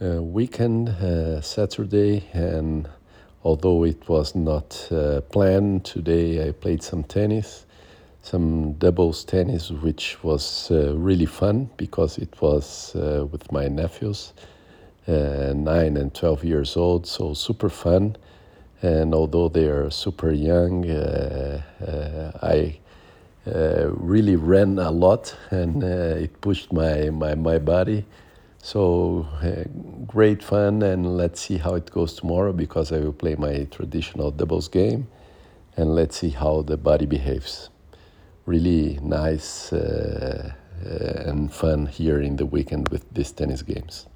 uh, weekend, uh, Saturday, and although it was not uh, planned, today I played some tennis, some doubles tennis, which was uh, really fun because it was uh, with my nephews, uh, nine and 12 years old, so super fun. And although they are super young, I really ran a lot and it pushed my, my, my body. So uh, great fun, and let's see how it goes tomorrow because I will play my traditional doubles game, and let's see how the body behaves. Really nice uh, uh, and fun here in the weekend with these tennis games.